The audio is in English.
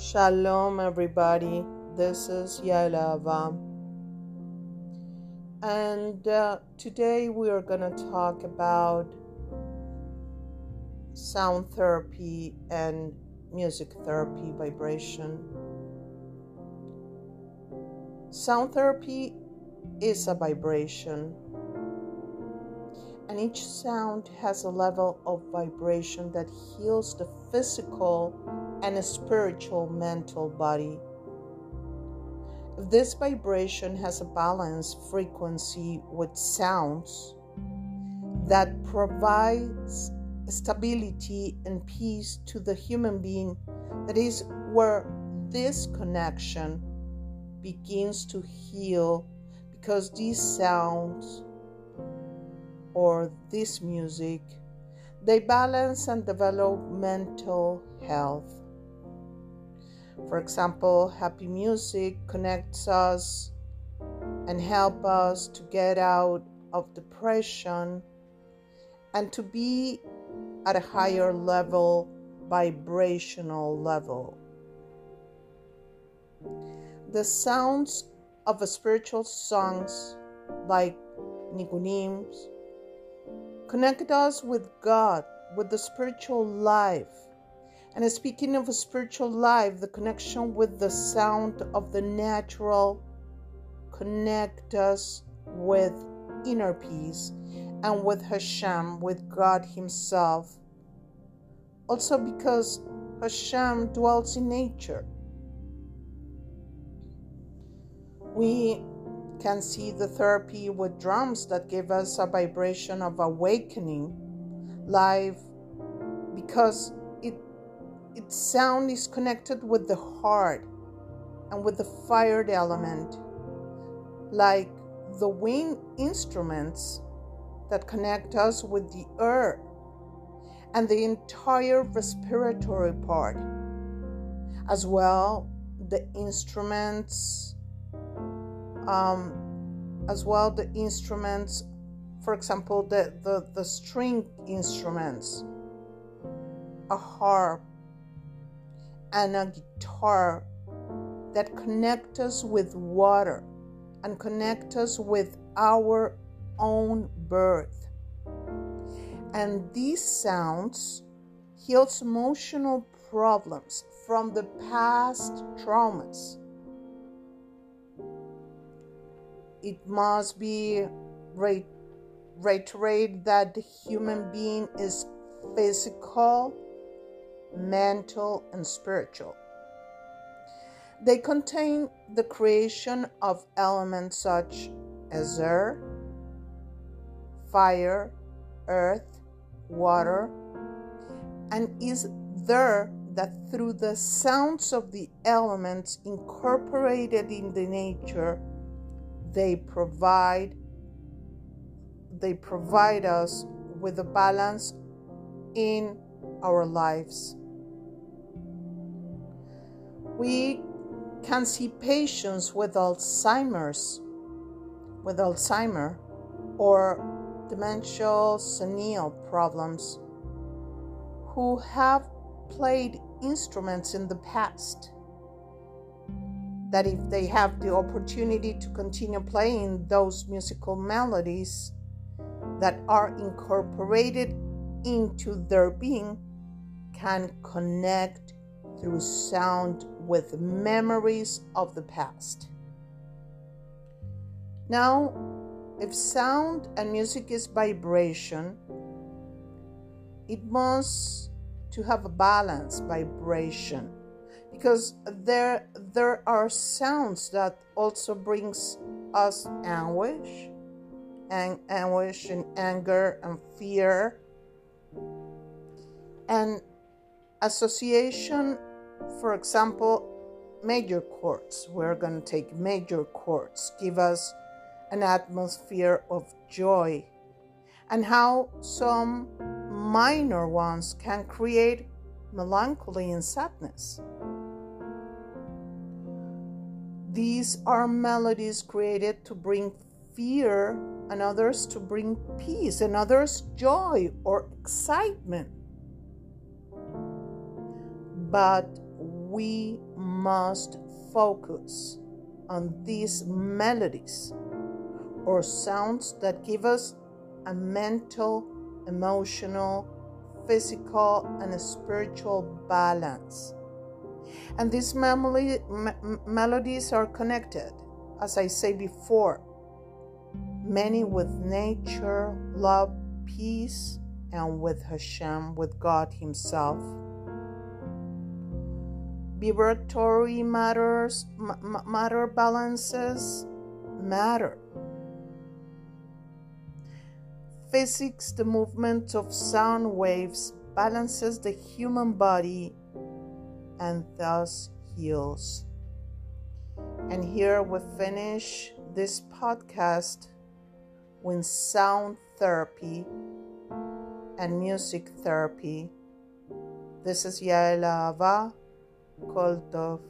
Shalom, everybody. This is Yalava. And uh, today we are going to talk about sound therapy and music therapy vibration. Sound therapy is a vibration, and each sound has a level of vibration that heals the physical and a spiritual mental body. If this vibration has a balanced frequency with sounds that provides stability and peace to the human being, that is where this connection begins to heal because these sounds or this music they balance and develop mental health for example, happy music connects us and help us to get out of depression and to be at a higher level vibrational level. The sounds of spiritual songs like Nigunims connect us with God, with the spiritual life and speaking of a spiritual life, the connection with the sound of the natural connect us with inner peace and with Hashem, with God Himself. Also, because Hashem dwells in nature. We can see the therapy with drums that give us a vibration of awakening, life, because its sound is connected with the heart and with the fired element, like the wind instruments that connect us with the earth and the entire respiratory part, as well the instruments, um, as well the instruments, for example, the, the, the string instruments, a harp, and a guitar that connect us with water and connect us with our own birth. And these sounds heals emotional problems from the past traumas. It must be reiterated that the human being is physical mental, and spiritual. They contain the creation of elements such as air, fire, earth, water, and is there that through the sounds of the elements incorporated in the nature, they provide they provide us with a balance in our lives we can see patients with Alzheimer's, with Alzheimer or dementia senile problems who have played instruments in the past. That if they have the opportunity to continue playing those musical melodies that are incorporated into their being can connect through sound with memories of the past. Now, if sound and music is vibration, it must to have a balanced vibration because there there are sounds that also brings us anguish and anguish and anger and fear and association for example, major chords. We're going to take major chords, give us an atmosphere of joy, and how some minor ones can create melancholy and sadness. These are melodies created to bring fear, and others to bring peace, and others joy or excitement. But we must focus on these melodies or sounds that give us a mental, emotional, physical, and spiritual balance. And these melodies are connected, as I say before, many with nature, love, peace, and with Hashem, with God Himself. Vibratory matters, matter balances matter. Physics, the movement of sound waves, balances the human body and thus heals. And here we finish this podcast with sound therapy and music therapy. This is Yael Ava, called Dove.